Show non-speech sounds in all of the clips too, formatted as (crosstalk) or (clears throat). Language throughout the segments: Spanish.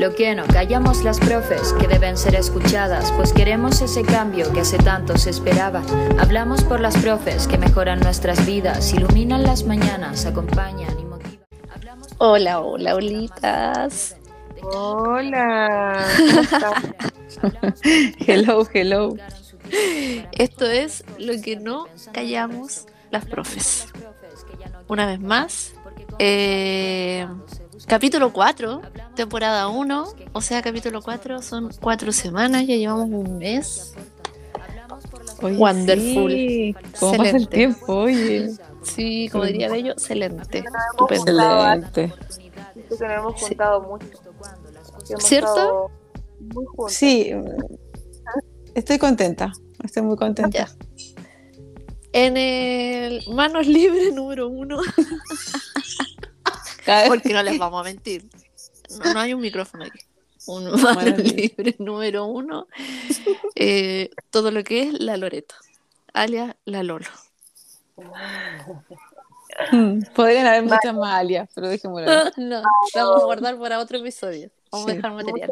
Lo que no callamos las profes, que deben ser escuchadas, pues queremos ese cambio que hace tanto se esperaba. Hablamos por las profes, que mejoran nuestras vidas, iluminan las mañanas, acompañan y motivan. Hablamos Hola, hola, olitas. Hola. Hello, hello. Esto es lo que no callamos las profes. Una vez más, eh, capítulo 4, temporada 1, o sea, capítulo 4 son cuatro semanas, ya llevamos un mes. Oye, Wonderful. sí. ¿Cómo pasa el Excelente. tiempo? Oye. Sí, como diría Bello, excelente. Excelente. Siento que nos hemos juntado mucho. Que hemos ¿Cierto? Muy juntos. Sí, estoy contenta. Estoy muy contenta. Ya. En el Manos Libres número uno, (laughs) porque no les vamos a mentir, (laughs) no, no hay un micrófono aquí. Un Libres número uno, eh, todo lo que es la Loreto, alias la Lolo. (laughs) Podrían haber muchas más alias, pero dejémoslo. (laughs) no, la vamos a guardar para otro episodio. Vamos a Sí. dejar material.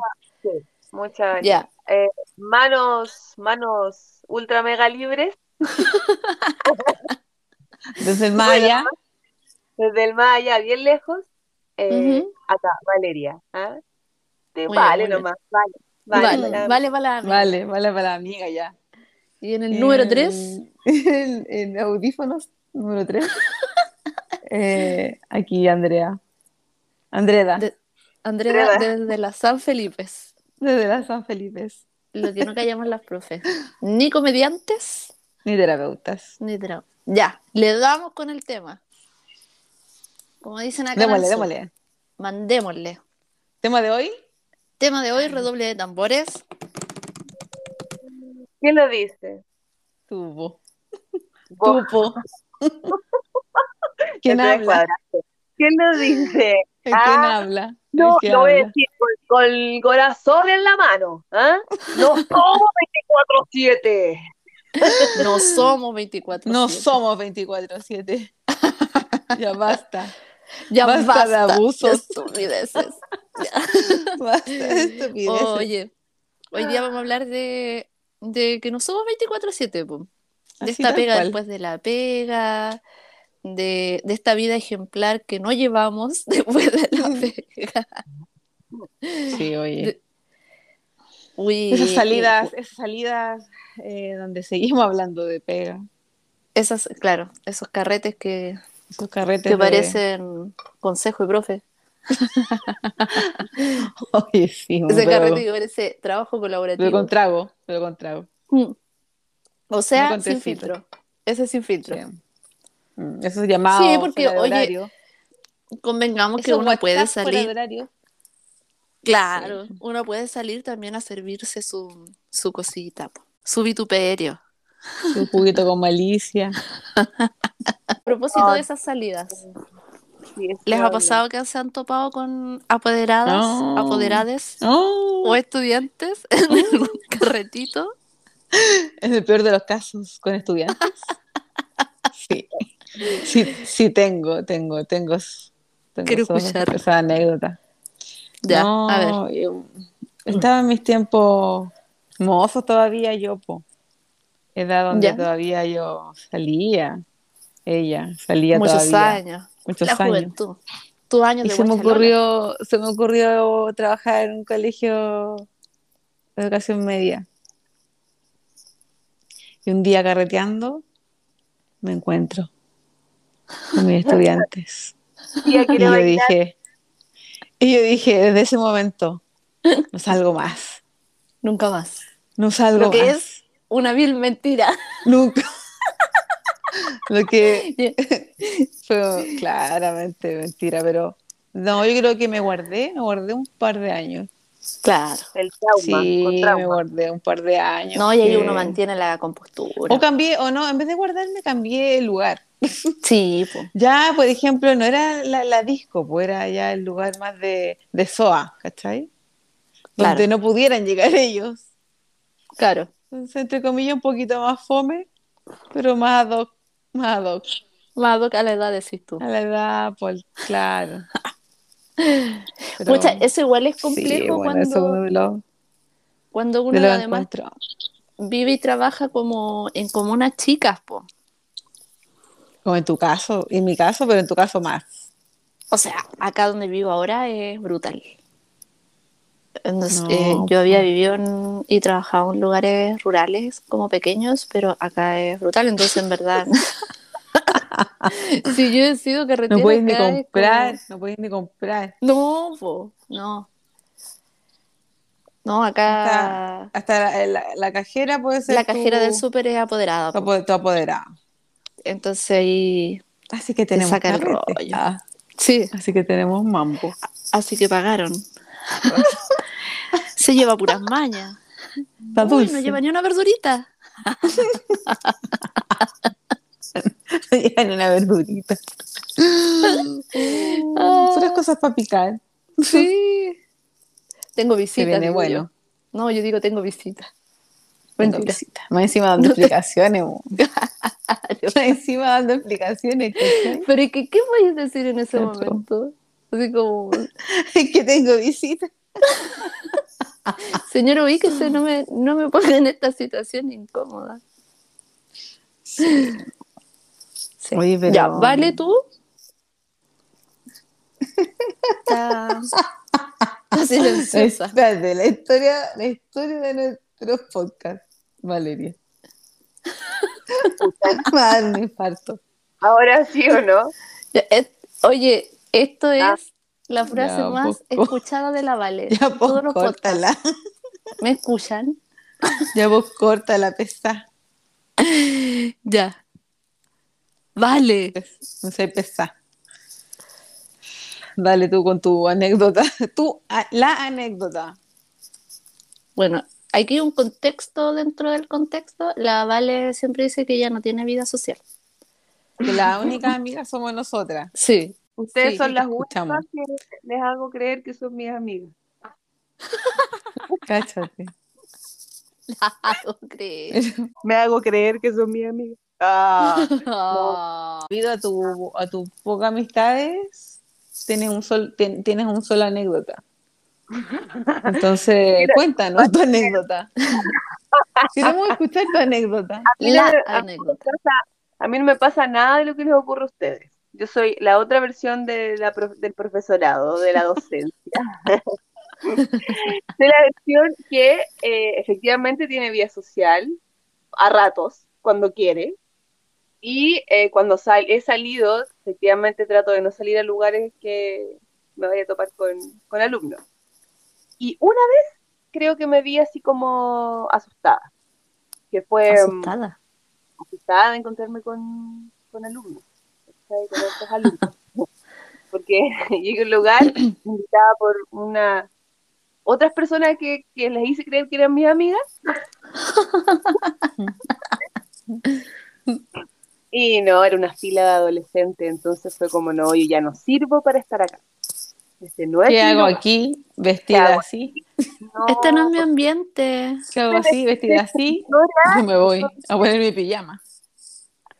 Muchas Ya, eh, manos, manos ultra mega libres Desde el más allá, desde el más allá, bien lejos. eh. Acá, Valeria. ¿ah? Muy vale bien, nomás, vale. vale, Vale, vale, vale. para la amiga. vale, vale para la amiga ya. Y en el número En- 3, En, en audífonos, número 3. (laughs) aquí, Andrea. Andreda, De- Andrea Andrea. desde la San Felipes. desde la San Felipe. Lo que no callamos las profes. Ni comediantes, Ni terapeutas. ni drama. Ya, le damos con el tema. Como dicen acá. Démosle, démosle. Mandémosle. ¿Tema de hoy? Tema de hoy, redoble de tambores. (laughs) ¿Quién lo dice? Tubo. Tupo. ¿Quién Te habla? ¿Quién lo dice? ¿Quién Ah, habla? ¿El No, lo voy a decir con, con el corazón en la mano. ¿ah? No (laughs) somos 24-7. No somos 24. No somos 24-7. (laughs) ya basta. Ya basta basta, de abusos. de estupideces. (laughs) Basta de estupideces. Oye, hoy día vamos a hablar de, de que no somos 24-7, po. de Así esta pega cual. después de la pega, de, de esta vida ejemplar que no llevamos (laughs) después de la pega. Sí, oye. De- Uy, Esas y- salidas, esas salidas eh, donde seguimos hablando de pega. esas, claro, esos carretes que, Esos carretes que de- parecen consejo y profe. (laughs) Oye, sí, Ese pero, carrete que parece trabajo pero colaborativo. con trago, pero con trago. Mm. O sea, sin filtro. Ese sin filtro. Sí. Mm, Esos llamados Sí, porque, oye, horario. Convengamos que uno puede salir. horario. Claro, uno puede salir también a servirse su, su cosita, su vituperio. Un juguito con malicia. A propósito de esas salidas, Sí, ¿les ha pasado que se han topado con apoderadas, apoderades Oh, o estudiantes (laughs) en algún carretito? es el peor de los casos con estudiantes. Sí. Sí, sí tengo, tengo, tengo, tengo Quiero esos- escuchar. esa anécdota. Ya, No, a ver. yo- estaba en mis tiempos mozos todavía yo, po. Edad donde Ya. todavía yo salía. Ella salía Muchos todavía. años. Muchos La años. juventud. Tus años Y de se me ocurrió, se me ocurrió trabajar en un colegio de educación media. Y un día carreteando me encuentro con mis estudiantes. (laughs) Y yo bailar. dije, y yo dije, desde ese momento, no salgo más, Nunca más. no salgo Lo que más, es una vil mentira. nunca. Lo que (laughs) (laughs) fue claramente mentira, pero no, yo creo que me guardé, me guardé un par de años. Claro. El trauma, Sí, con me guardé un par de años. No, y ahí que- uno mantiene la compostura. O cambié, o no, en vez de guardarme, cambié el lugar. (laughs) Sí, po. Ya, por ejemplo, no era la, la disco, pues era ya el lugar más de, de SOA, ¿cachai? Claro. Donde no pudieran llegar ellos. claro. Entonces, entre comillas, un poquito más fome, pero más ad hoc, más ad hoc. Más ad hoc a la edad decís tú. A la edad, pues, claro. (laughs) Pero- Pucha, eso igual es sí, complejo bueno, cuando, uno cuando además encuentros. vive y trabaja como en comunas chicas, po. Como en tu caso, en mi caso, pero en tu caso más. O sea, acá donde vivo ahora es brutal. Entonces, No, eh, yo había pues. vivido en- y trabajado en lugares rurales como pequeños, pero acá es brutal, entonces en verdad. (laughs) si yo decido carretera. No puedes ni comprar, como- no puedes ni comprar. No, po, no. No, acá Hasta, hasta la, la- la cajera puede ser la cajera tu, del súper es apoderada, tu, po. apo- tu apoderado. entonces ahí Así que tenemos rollo. Ah, sí, así que tenemos mambo. así que pagaron. (laughs) Se lleva puras mañas. Uy, no lleva ni una verdurita. (laughs) Llevan una verdurita. (laughs) Son las cosas para picar. Sí. Tengo Se visita. viene digo bueno. yo. No, yo digo tengo visita. Tengo Mentira. visita. Más encima dando No te- explicaciones. (laughs) mo. Más encima dando explicaciones. Pero ¿y qué, qué podéis decir en ese momento? Así como, Es que tengo visita. Señor, ubíquese, no me, no me ponga en esta situación incómoda. Sí. Oye, pero- Ya, ¿vale tú? Está, está silenciosa. Espérate, la historia, la historia de nuestros podcasts, Valeria. Me va a dar un infarto. Ahora sí o no. Ya, es- Oye, esto Ah. La frase Ya, más escuchada de la Vale. (laughs) Ya pues Todos los córtala. podcasts. ¿Me escuchan? (laughs) Ya vos córtala, pesa. (laughs) Ya. Vale. No sé, pesa. Dale tú con tu anécdota. Tú, a- la anécdota. Bueno, aquí un contexto dentro del contexto. La Vale siempre dice que ella no tiene vida social. Que las únicas amigas somos nosotras. Sí. Ustedes Sí, son las escuchamos. únicas que les hago creer que son mis amigas. Cáchate. (laughs) La hago creer. (laughs) Me hago creer que son mis amigas. Ah. (laughs) Debido a tu, a tu pocas amistades, tienes un sol, tien- tienes un solo anécdota. Entonces, cuéntanos tu anécdota. Queremos escuchar tu anécdota. La anécdota. a mí no me pasa nada de lo que les ocurre a ustedes. Yo soy la otra versión de la prof- del profesorado, de la docencia. (laughs) de la versión que eh, efectivamente tiene vida social a ratos, cuando quiere. Y eh, cuando sal he salido, efectivamente trato de no salir a lugares que me vaya a topar con, con alumnos. Y una vez creo que me vi así como asustada, que fue mm, Asustada. asustada de encontrarme con, con alumnos, ¿cachai? con otros alumnos. Porque (laughs) llegué a un lugar invitada por una otras personas que, que les hice creer que eran mis amigas. (laughs) Y no, era una fila de adolescentes, entonces fue como, no, yo ya no sirvo para estar acá. Este no es ¿Qué hago aquí? Vestida hago? así. No, (laughs) Este no es mi ambiente. ¿Qué hago así? Vestida así. me voy a poner mi pijama.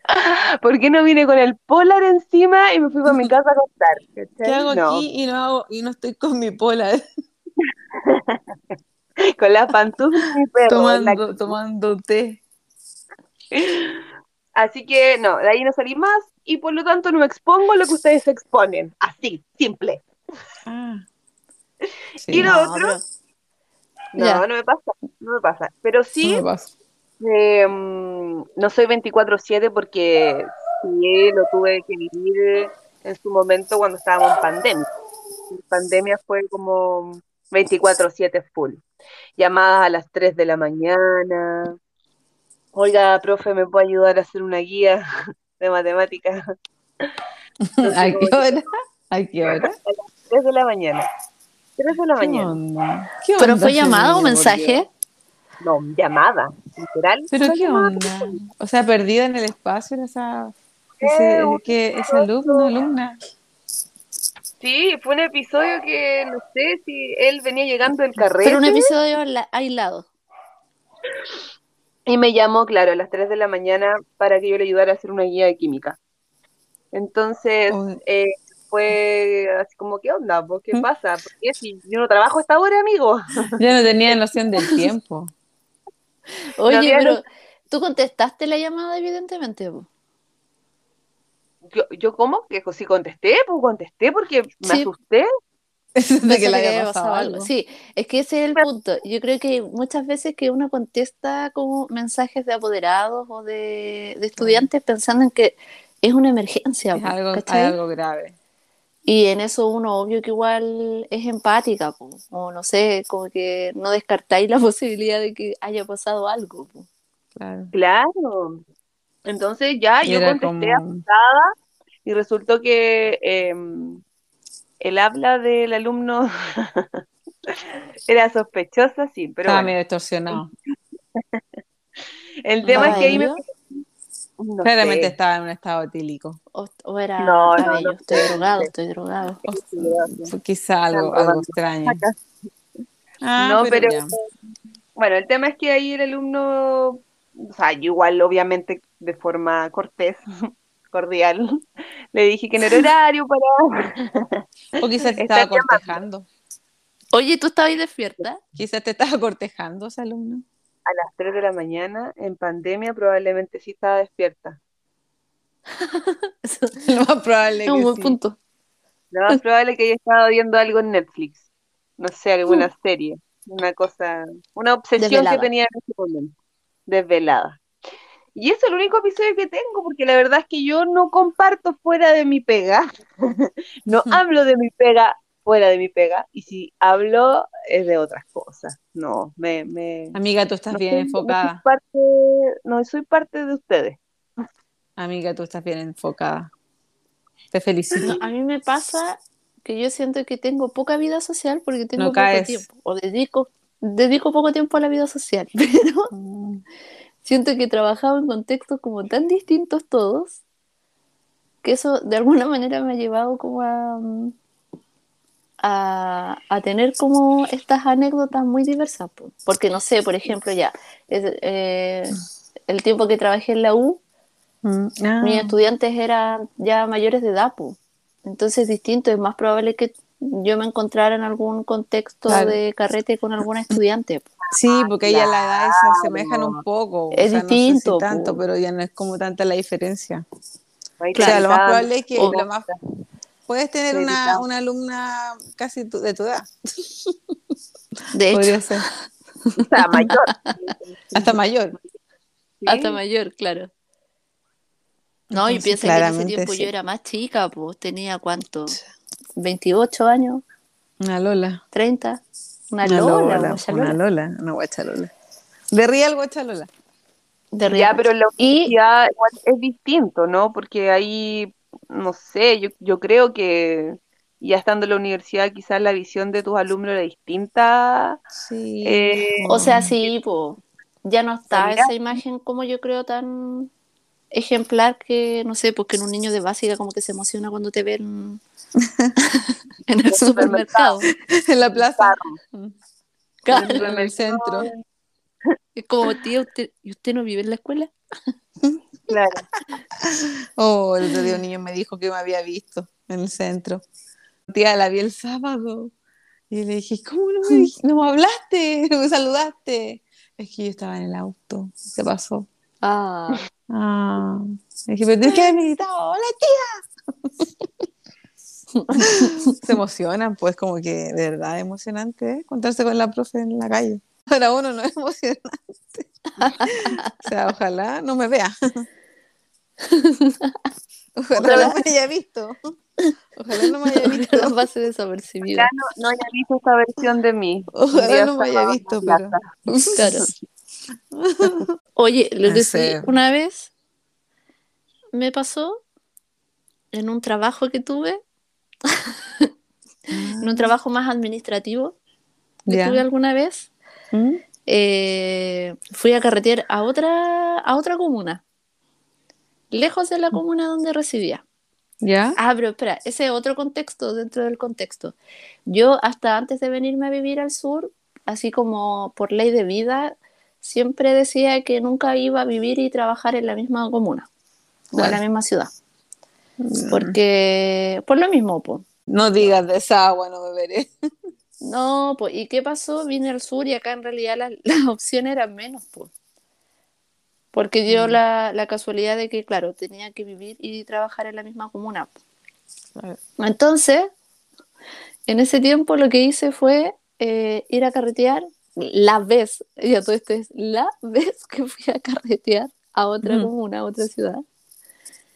(laughs) ¿Por qué no vine con el polar encima y me fui para mi casa a acostar? ¿cachai? ¿Qué hago No, aquí y no hago y no estoy con mi pola (laughs) con las pantuflas y mi perro. la tomando, tomando té? Así que no, de ahí no salí más y por lo tanto no me expongo a lo que ustedes se exponen. Así, simple. Ah. (laughs) Sí, Y lo No, otro, no, Ya. no me pasa, no me pasa. Pero no sí, me pasa. Eh, no soy 24/7 porque sí lo tuve que vivir en su momento cuando estábamos en pandemia. En pandemia fue como 24/7 full. Llamadas a las 3 de la mañana. Oiga, profe, ¿me puede ayudar a hacer una guía (laughs) de matemáticas? (laughs) ¿A qué hora? ¿A qué hora? 3 de la mañana. 3 de la ¿Qué mañana. onda? ¿Qué ¿Pero onda fue ese llamada o mensaje? No, llamada, literal. ¿Pero fue qué llamada. onda? O sea, perdida en el espacio era esa, ese, Eh, que, ese alumno, alumna. Sí, fue un episodio que no sé si él venía llegando del carrete Pero un episodio aislado. y me llamó, claro, a las 3 de la mañana para que yo le ayudara a hacer una guía de química. Entonces, Oh. eh, después, así como, ¿qué onda? ¿Por ¿Qué pasa? ¿Por qué si yo no trabajo esta hora, amigo? Yo no tenía (laughs) noción del tiempo. (laughs) Oye, pero tú contestaste la llamada, evidentemente. Yo, yo ¿cómo? Que sí contesté, pues contesté porque me Sí. asusté. (laughs) de que le había pasado algo. Sí, es que ese es el punto. Yo creo que muchas veces que uno contesta como mensajes de apoderados o de, de estudiantes pensando en que es una emergencia. Es algo, algo grave. Y en eso uno obvio que igual es empática, po, o no sé, como que no descartáis la (laughs) posibilidad de que haya pasado algo. po. Claro. Claro. Entonces ya yo contesté como- asustada y resultó que em, el habla del alumno (laughs) era sospechosa, sí, pero Estaba bueno, medio distorsionado. (laughs) el tema es que ahí me... Claramente sé. estaba en un estado etílico. O, o era No, no, cabello, no. estoy drogado, estoy drogado. O quizá algo, Algo extraño. Ah, No, pero, bueno, el tema es que ahí el alumno, o sea, yo igual obviamente de forma cortés, (laughs) cordial, le dije que no era horario para... O quizás (laughs) te Está estaba cortejando. Oye, ¿tú estabas ahí despierta? Quizás te estaba cortejando ese alumno. A las 3 de la mañana, en pandemia, probablemente sí estaba despierta. (laughs) Lo más probable es un que buen sí. punto. Lo más probable es que haya estado viendo algo en Netflix. No sé, alguna serie. Una cosa, una obsesión Desvelada. que tenía en ese momento. Desvelada. Y eso es el único episodio que tengo, porque la verdad es que yo no comparto fuera de mi pega. (laughs) no hablo de mi pega fuera de mi pega. Y si hablo, es de otras cosas. No, me... me Amiga, tú estás no bien soy- no soy enfocada. parte, no soy parte de ustedes. Amiga, tú estás bien enfocada. Te felicito. No, a mí me pasa que yo siento que tengo poca vida social porque tengo No poco caes. tiempo. O dedico, dedico poco tiempo a la vida social. (laughs) Pero Mm. siento que he trabajado en contextos como tan distintos todos que eso de alguna manera me ha llevado como a, mm, a, a tener como estas anécdotas muy diversas. po. Porque no sé, por ejemplo, ya, es- eh, el tiempo que trabajé en la U, Mm. Ah. mis estudiantes eran ya mayores de edad, po. entonces es distinto, es más probable que yo me encontrara en algún contexto Claro. de carrete con alguna estudiante. po. Sí, porque ella la edad se asemejan un poco. o Es sea, distinto, No sé si tanto, po. pero ya no es como tanta la diferencia. Ahí O sea, lo más probable es que O- lo más puedes tener Sí, una, claro. una alumna casi tu- de tu edad. (laughs) De hecho, Podría ser. Sea, mayor. (laughs) Hasta mayor. Sí. hasta mayor, claro. No, y piensa que en ese tiempo sí. yo era más chica, pues tenía cuánto, 28 años, Una Lola. 30, una, Una Lola, Una Lola. Una guacha Lola. De Real guacha Lola. De Ya, real. pero la Y igual es distinto, ¿no? Porque ahí, no sé, yo, yo creo que ya estando en la universidad quizás la visión de tus alumnos era distinta. Sí. Eh, O sea, sí, pues ya no está Mira. esa imagen como yo creo tan ejemplar que, no sé, porque en un niño de básica como que se emociona cuando te ven (laughs) en el supermercado. en la plaza. Claro. En el centro. Es como, tía, ¿usted, ¿y usted no vive en la escuela? Claro. Oh, el otro día un niño me dijo que me había visto en el centro. Tía, la vi el sábado. Y le dije, ¿cómo no me, no me hablaste? No (laughs) me saludaste. Es que yo estaba en el auto. ¿Qué pasó? Ah, Ah. Le dije, pero tienes que haberme gritado, ¡Hola, tía! (laughs) Se emocionan, pues, como que de verdad emocionante ¿eh? encontrarse con la profe en la calle. (laughs) Para uno no es emocionante. O sea, ojalá no me vea. (laughs) Ojalá no me haya visto. Ojalá no me haya visto. la base desapercibida. Ya no, no haya visto esta versión de mí. Ojalá no me haya visto, pero. Claro. (laughs) Oye, lo No que sí, una vez me pasó en un trabajo que tuve, en un trabajo más administrativo que tuve alguna vez, ¿Mm? eh, fui a carretear a otra, a otra comuna, lejos de la comuna donde residía. ¿Ya? Ah, pero espera, ese es otro contexto dentro del contexto. Yo hasta antes de venirme a vivir al sur, así como por ley de vida, siempre decía que nunca iba a vivir y trabajar en la misma comuna o en la misma ciudad. Porque, por lo mismo, pues. No digas de esa agua, no beberé. (laughs) No, pues, ¿y qué pasó? Vine al sur y acá en realidad las, (laughs) las opciones eran menos, pues. Porque dio Mm. la, la casualidad de que, claro, tenía que vivir y trabajar en la misma comuna. Entonces, en ese tiempo lo que hice fue eh, ir a carretear la vez, ya todo esto es la (laughs) vez que fui a carretear a otra Mm. comuna, a otra ciudad.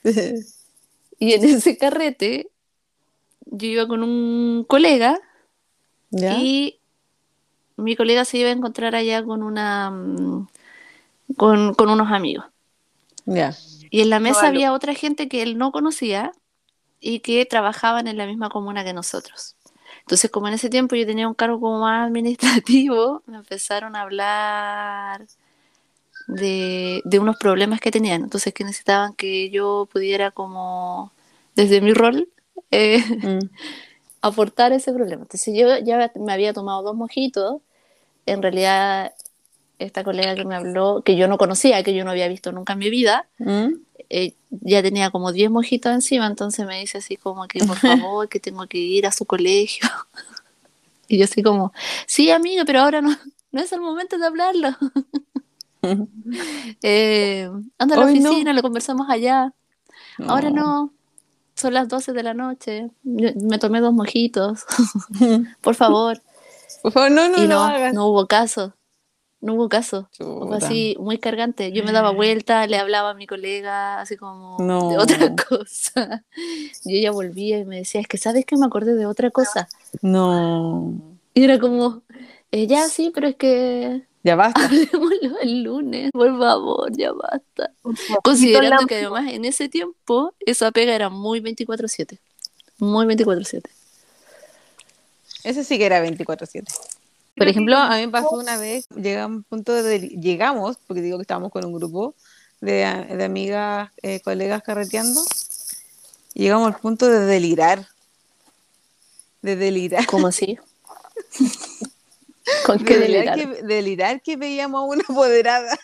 (laughs) Y en ese carrete yo iba con un colega ¿Ya? y mi colega se iba a encontrar allá con una mm, con, con unos amigos. Ya. Y en la mesa había otra gente que él no conocía y que trabajaban en la misma comuna que nosotros. Entonces, como en ese tiempo yo tenía un cargo como más administrativo, (laughs) me empezaron a hablar de, de unos problemas que tenían. Entonces, que necesitaban que yo pudiera como, desde mi rol, eh, Mm. (laughs) aportar ese problema. Entonces yo ya me había tomado dos mojitos. En realidad, esta colega que me habló, que yo no conocía, que yo no había visto nunca en mi vida, Mm. eh, ya tenía como 10 mojitos encima, entonces me dice así como que por (laughs) favor, que tengo que ir a su colegio. (laughs) Y yo así como, sí, amiga, pero ahora no, no es el momento de hablarlo. (laughs) Eh, anda a la Hoy no. oficina, lo conversamos allá. Ahora no, son las 12 de la noche. Yo- Me tomé dos mojitos. (laughs) Por favor. Por favor, no, no, y no, no, hagas. no hubo caso. No hubo caso. Fue así, muy cargante. Yo me daba vuelta, le hablaba a mi colega, así como No. de otra (laughs) cosa. Y ella volvía y me decía, es que sabes que me acordé de otra cosa. No. Y era como, "Eh, ya sí, pero es que Ya basta. (laughs) hablemoslo el lunes, por favor, ya basta. Considerando que además en ese tiempo esa pega era muy 24/7. Muy 24/7. Ese sí que era 24-7. Por ejemplo, a mí me pasó una vez, llegamos punto de, llegamos, porque digo que estábamos con un grupo de, de amigas, eh, colegas carreteando, y llegamos al punto de delirar. De delirar. ¿Cómo (laughs) así? ¿Con qué De delirar, delirar? que, delirar que veíamos a una apoderada.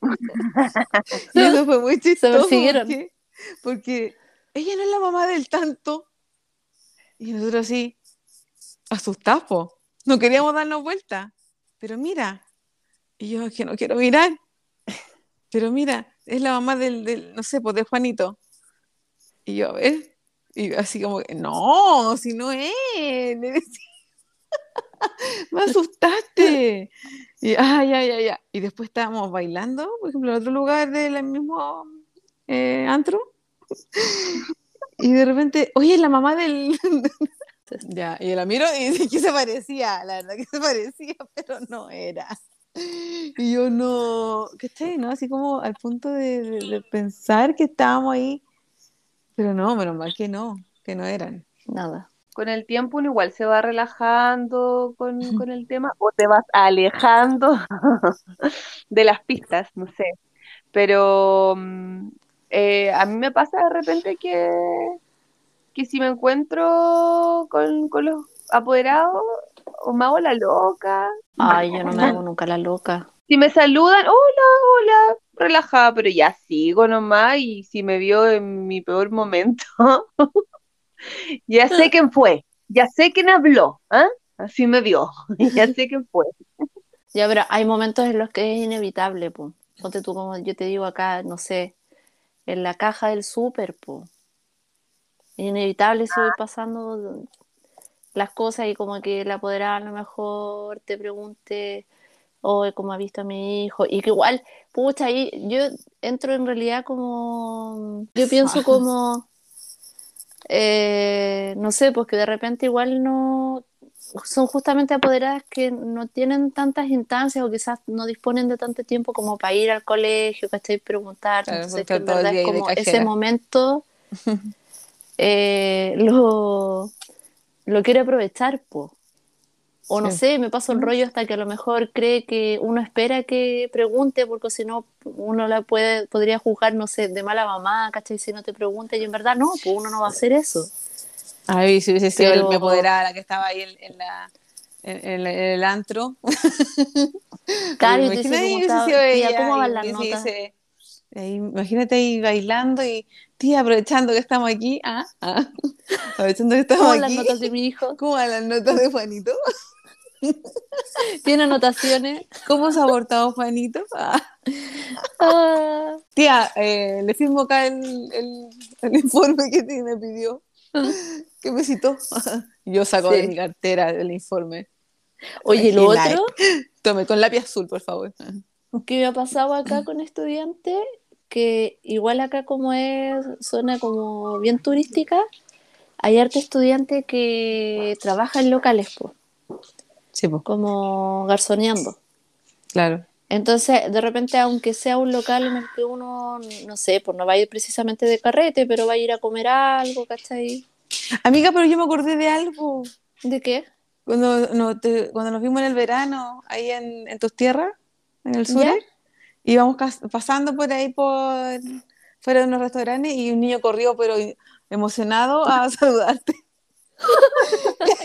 (laughs) y eso fue muy chistoso. persiguieron. Porque, porque ella no es la mamá del tanto. Y nosotros así, asustados, po. no queríamos darnos vuelta. Pero mira, y yo es que no quiero mirar. (laughs) Pero mira, es la mamá del, del no sé, pues de Juanito. Y yo, a ver, y así como, que, no, si no es. (laughs) Me asustaste. Y, ah, ya, ya, ya. Y después estábamos bailando, por ejemplo, en otro lugar del mismo eh, antro. (laughs) Y de repente, oye, la mamá del. (laughs) ya, y la miro y dice que se parecía, la verdad que se parecía, pero no era. Y yo no, ¿cachai? ¿No? Así como al punto de, de- de pensar que estábamos ahí. Pero no, menos mal que no, que no eran. Nada. Con el tiempo uno igual se va relajando con, con el tema o te vas alejando (laughs) de las pistas, no sé. Pero mm, eh, a mí me pasa de repente que, que si me encuentro con, con los apoderados o me hago la loca. Ay, yo no me hago (laughs) nunca la loca. Si me saludan, hola, hola, relajada, pero ya sigo nomás y si me vio en mi peor momento, (laughs) ya sé quién fue, ya sé quién habló, ¿ah? Así me vio, (laughs) ya sé quién fue. Ya, pero hay momentos en los que es inevitable, po. Ponte tú, como yo te digo acá, no sé, en la caja del súper, po. Es inevitable si voy pasando las cosas y como que la apoderada a lo mejor te pregunte, o cómo ha visto a mi hijo, y que igual, pucha, ahí yo entro en realidad como, yo pienso como, eh, no sé, pues que de repente igual no, son justamente apoderadas que no tienen tantas instancias o quizás no disponen de tanto tiempo como para ir al colegio, ¿cachai? Preguntar. Claro, Entonces, que en verdad es como ese momento (laughs) eh, lo, lo quiere aprovechar, po. O no Sí. sé, me paso el rollo hasta que a lo mejor cree que uno espera que pregunte, porque si no, uno la puede, podría juzgar, no sé, de mala mamá, ¿cachai? Si no te pregunta, y en verdad no, pues uno no va a hacer eso. Ay, si hubiese sido Pero- mi apoderada la que estaba ahí en, en la, la- en el antro. (laughs) Claro, Me te ¿cómo, tía, ¿cómo van las notas? dice, imagínate ahí bailando y, tía, aprovechando que estamos aquí, ah, ah, (laughs) aprovechando que estamos ¿Cómo aquí. las notas de mi hijo? ¿Cómo van las notas de Juanito? (laughs) (laughs) ¿Tiene anotaciones? ¿Cómo se ha portado Juanito? Ah. (laughs) Ah, Tía, eh, le firmo acá el, el- el informe que te- me pidió, que me citó. (laughs) Yo saco de mi cartera el informe. Oye, lo otro Tome, con lápiz azul, por favor. que me ha pasado acá con estudiantes, que igual acá como es zona como bien turística, hay harto estudiante que trabaja en locales, po, Sí, pues, como garzoneando. claro. Entonces, de repente, aunque sea un local en el que uno, no sé, pues no va a ir precisamente de carrete, pero va a ir a comer algo, ¿cachai? Amiga, pero yo me acordé de algo. ¿De qué? Cuando, no, te- cuando nos vimos en el verano, ahí en, en tus tierras, en el sur, íbamos pasando por ahí por fuera de unos restaurantes y un niño corrió, pero emocionado a (laughs) saludarte. (laughs)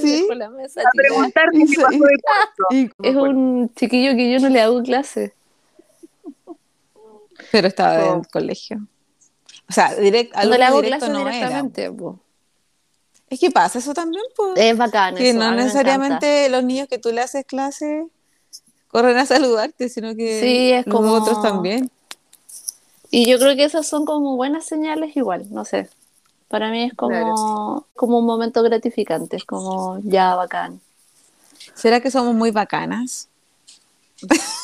Sí. dejó la mesa A qué pasó de cuarto. Y- Es un chiquillo que yo no le hago clase. pero estaba en Oh. el colegio. O sea, direct, No le hago directo clase no era. directamente. po. Es que pasa eso también, pues. Es bacán que eso, no necesariamente los niños que tú le haces clase corren a saludarte, sino que Sí, es los como- otros también. Y yo creo que esas son como buenas señales igual, no sé. Para mí es como, como un momento gratificante, es como ya bacán. ¿Será que somos muy bacanas?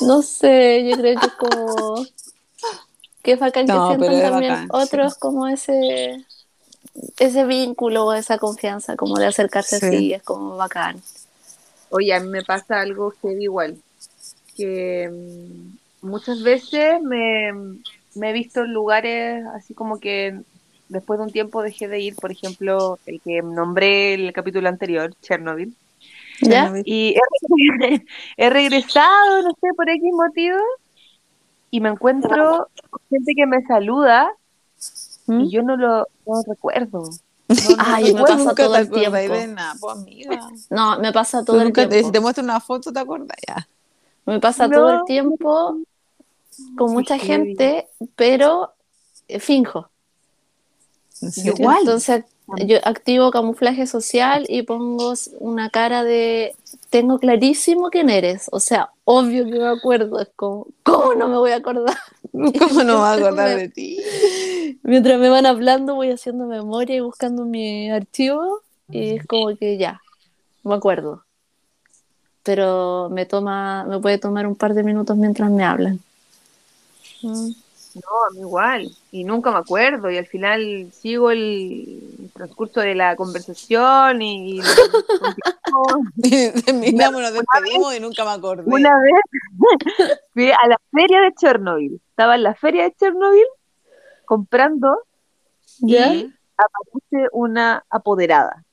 No sé, yo creo que es como que es bacán que No, sientan también bacán, otros como ese ese vínculo, esa confianza, como de acercarse Sí. así, es como bacán. Oye, a mí me pasa algo heavy igual, que mm, muchas veces me, me he visto en lugares así como que después de un tiempo dejé de ir, por ejemplo, el que nombré el capítulo anterior, Chernobyl, ¿Ya? y he, (laughs) he regresado, no sé, por X motivo, y me encuentro con gente que me saluda ¿Mm? y yo no lo no recuerdo. No, no (laughs) Ay, me pasa todo el tiempo. de nada, pues, amiga. No, me pasa todo el te, tiempo. si te muestro una foto, ¿te acuerdas? Ya. Me pasa No. todo el tiempo con Qué mucha gente, pero eh, finjo. Entonces, yo activo camuflaje social y pongo una cara de tengo clarísimo quién eres. O sea, obvio que me acuerdo. Es como, ¿cómo no me voy a acordar? (laughs) ¿Cómo no me vas a acordar Me- de ti? Mientras me van hablando, voy haciendo memoria y buscando mi archivo. Y es como que ya, me acuerdo. Pero me toma, me puede tomar un par de minutos mientras me hablan. Mm. No, a mí igual. Y nunca me acuerdo. Y al final sigo el transcurso de la conversación y, (laughs) terminamos, nos (laughs) despedimos y nunca me acordé. una vez (laughs) fui a la feria de Chernobyl. Estaba en la feria de Chernobyl comprando ¿Ya? y aparece una apoderada.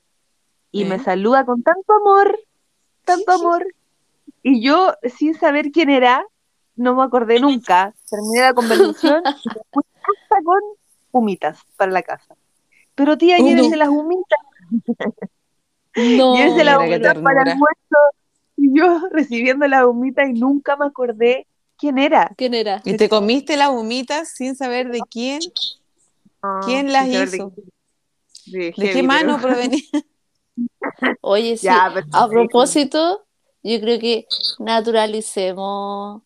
Y me ¿Eh? saluda con tanto amor, tanto amor. Y yo, sin saber quién era, no me acordé (laughs) nunca. Terminé la conversación y me fui hasta con humitas para la casa. Pero tía, Uh, llévense no. las humitas, No, (laughs) llévense las humitas para el almuerzo. Y yo (laughs) recibiendo las humitas y nunca me acordé quién era. ¿Quién era? Y te comiste las humitas sin saber de quién, quién las hizo, de- de de heavy, qué mano provenía. Oye, sí, Ya, a propósito, yo creo que naturalicemos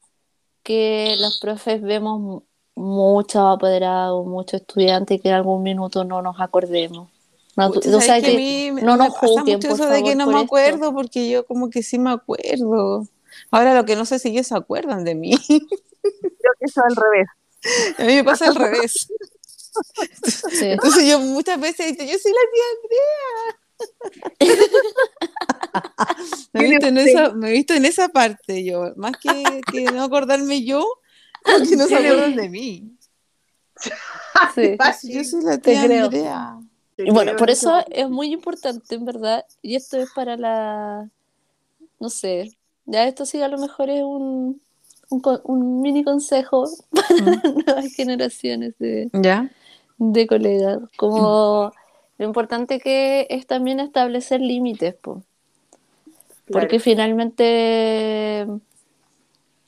que los profes vemos mu- muchos apoderados, muchos estudiantes que en algún minuto no nos acordemos. Natu- Pucha, o sea, ¿sabes que que no me nos pasa juzguen, mucho por eso de que favor, no me esto. acuerdo, porque yo como que sí me acuerdo. Ahora lo que no sé si ellos se acuerdan de mí. (laughs) creo que eso al revés. A mí me pasa al revés. Sí. Entonces yo muchas veces he dicho, yo soy la tía Andrea. (laughs) me, he visto en esa, me he visto en esa parte yo, más que, que no acordarme yo, (laughs) porque no se acuerdan de mí. Sí. Yo soy la Te tía creo. Y bueno, por eso es muy importante, en verdad, y esto es para la, no sé, ya esto sí a lo mejor es un, un, co- un mini consejo (laughs) para nuevas generaciones de, ¿Ya? de colegas, como (clears throat) lo importante que es también establecer límites, po. porque finalmente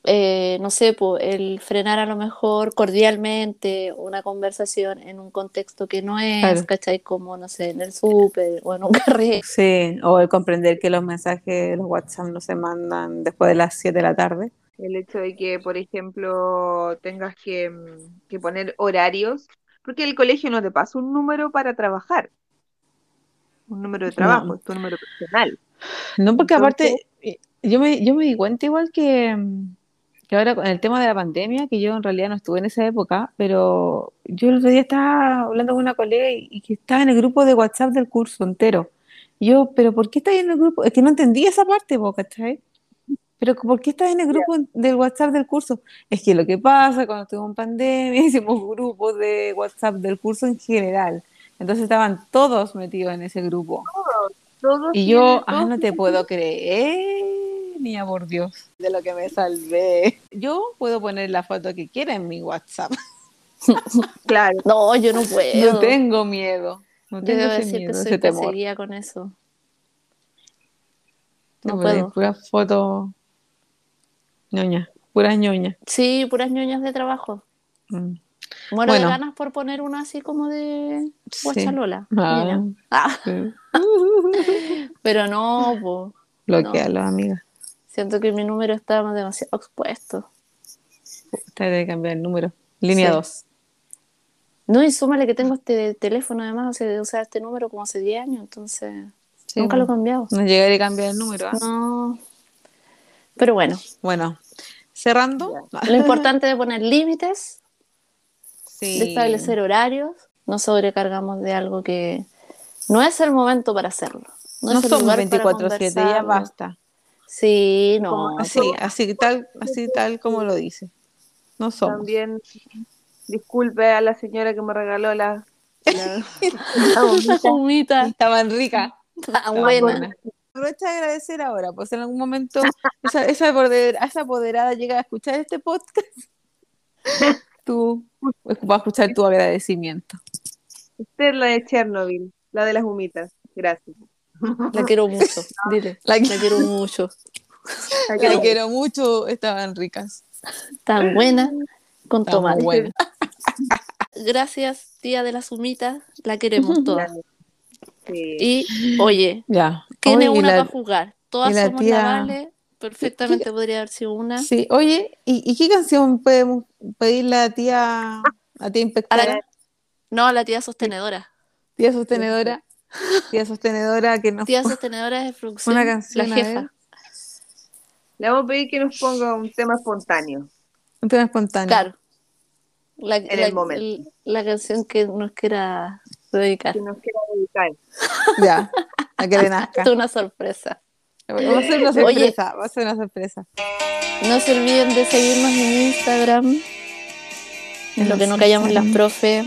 eh, no sé, po, el frenar a lo mejor cordialmente una conversación en un contexto que no es, Claro. ¿cachai? Como, no sé, en el súper o en un carril. Sí, o el comprender que los mensajes, los WhatsApp no se mandan después de las 7 de la tarde. El hecho de que, por ejemplo, tengas que, mm, que poner horarios, porque el colegio no te pasa un número para trabajar, un número de trabajo, No. es tu número personal. No, porque Entonces- aparte, yo me, yo me di cuenta igual que, que ahora con el tema de la pandemia, que yo en realidad no estuve en esa época, pero yo el otro día estaba hablando con una colega y, y que estaba en el grupo de WhatsApp del curso entero. Y yo, pero ¿por qué estás en el grupo? Es que no entendí esa parte, po, ¿cachai? Pero ¿por qué estás en el grupo del WhatsApp del curso? Es que lo que pasa cuando estuvimos en pandemia, (laughs) hicimos grupos de WhatsApp del curso en general. Entonces estaban todos metidos en ese grupo. Todos Y tienen- yo, ah, todos no te puedo creer, niña por Dios, de lo que me salvé. Yo puedo poner la foto que quiera en mi WhatsApp. (laughs) Claro, No, yo no puedo. No tengo miedo. No Yo tengo debo ese decir que miedo, soy ese temor. perseguida con eso. No No, puedo. puras fotos ñoña, puras ñoña. Sí, puras ñoñas de trabajo. Mm. Muero de Bueno. ganas por poner una así como de Sí. guachalola. Ah. mira. Ah, Sí. (laughs) pero no, po. Bloquealo, amiga. siento que mi número está demasiado expuesto. Te de cambiar el número. Línea Sí. 2. No, y súmale que tengo este teléfono además, hace de usar este número como hace 10 años, entonces nunca lo he cambiado. No llegaré a cambiar el número. ¿ah? No. Pero bueno, Bueno, cerrando. lo importante es poner límites, Sí. de establecer horarios, no sobrecargamos de algo que no es el momento para hacerlo. No, somos lugar para 24-7, ya basta. Sí, no. Así, así tal, así tal como lo dice. No somos. también disculpe a la señora que me regaló la, la. (laughs) Humita, Estaban ricas. Estaban buenas. Aprovecha de agradecer ahora, pues en algún momento esa, esa, apoder- esa apoderada llega a escuchar este podcast. (laughs) Tú (laughs) vas a escuchar tu agradecimiento. Usted es la de Chernobyl, la de las humitas. Gracias. La quiero mucho, (laughs) dile. La, La quiero mucho. La quiero mucho, estaban ricas. Tan buena con tomate. (laughs) Gracias, tía de las humitas. La queremos todas. Sí. Y, oye, Ya. tiene Oye, una para jugar. Todas somos tía- la Vale. Perfectamente podría haber sido una. Sí, oye, ¿y, y qué canción podemos pedirle a tía, a tía A inspectora? la- no, la tía sostenedora. Tía sostenedora. Tía sostenedora que nos Tía (laughs) sostenedora de producción. Una canción, La a jefa. Le vamos a pedir que nos ponga un tema espontáneo. un tema espontáneo. Claro. La, En la- el momento. la canción que nos quiera dedicar. Que nos quiera dedicar. Ya, a que le nazca. (laughs) Esto es una sorpresa. Va a ser una Oye. sorpresa, va a ser una sorpresa. No se olviden de seguirnos en Instagram, en lo que no callamos las profe,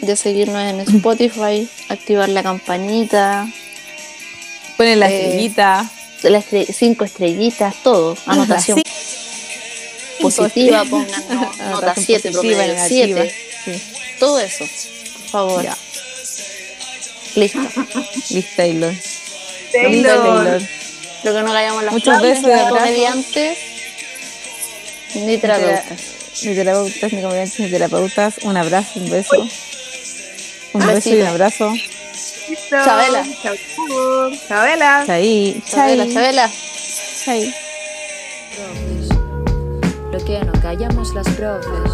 de seguirnos en Spotify, activar la campanita, Ponen la Eh, estrellita. las estre- cinco estrellitas, todo, anotación positiva, pongan (laughs) no- nota Anotación 7, positiva, promedio negativa. 7, Sí. todo eso, por favor. Ya. Listo. (laughs) Liz Taylor. Taylor. Taylor. Lo que no callamos las Muchos profe, besos y ni abrazos. comediantes, ni terapeutas. Ni terapeutas, ni comediantes, ni terapeutas. Un abrazo, un beso. Un beso y un abrazo. Listo. Chabela. Chau, chau. Chabela. Chai. Chabela. Chabela. Profes. Lo que no callamos las profes.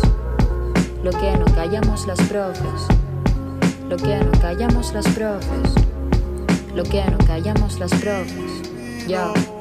Lo que no callamos las profes. Lo que no callamos las profes. Lo que no callamos las profes. Yo.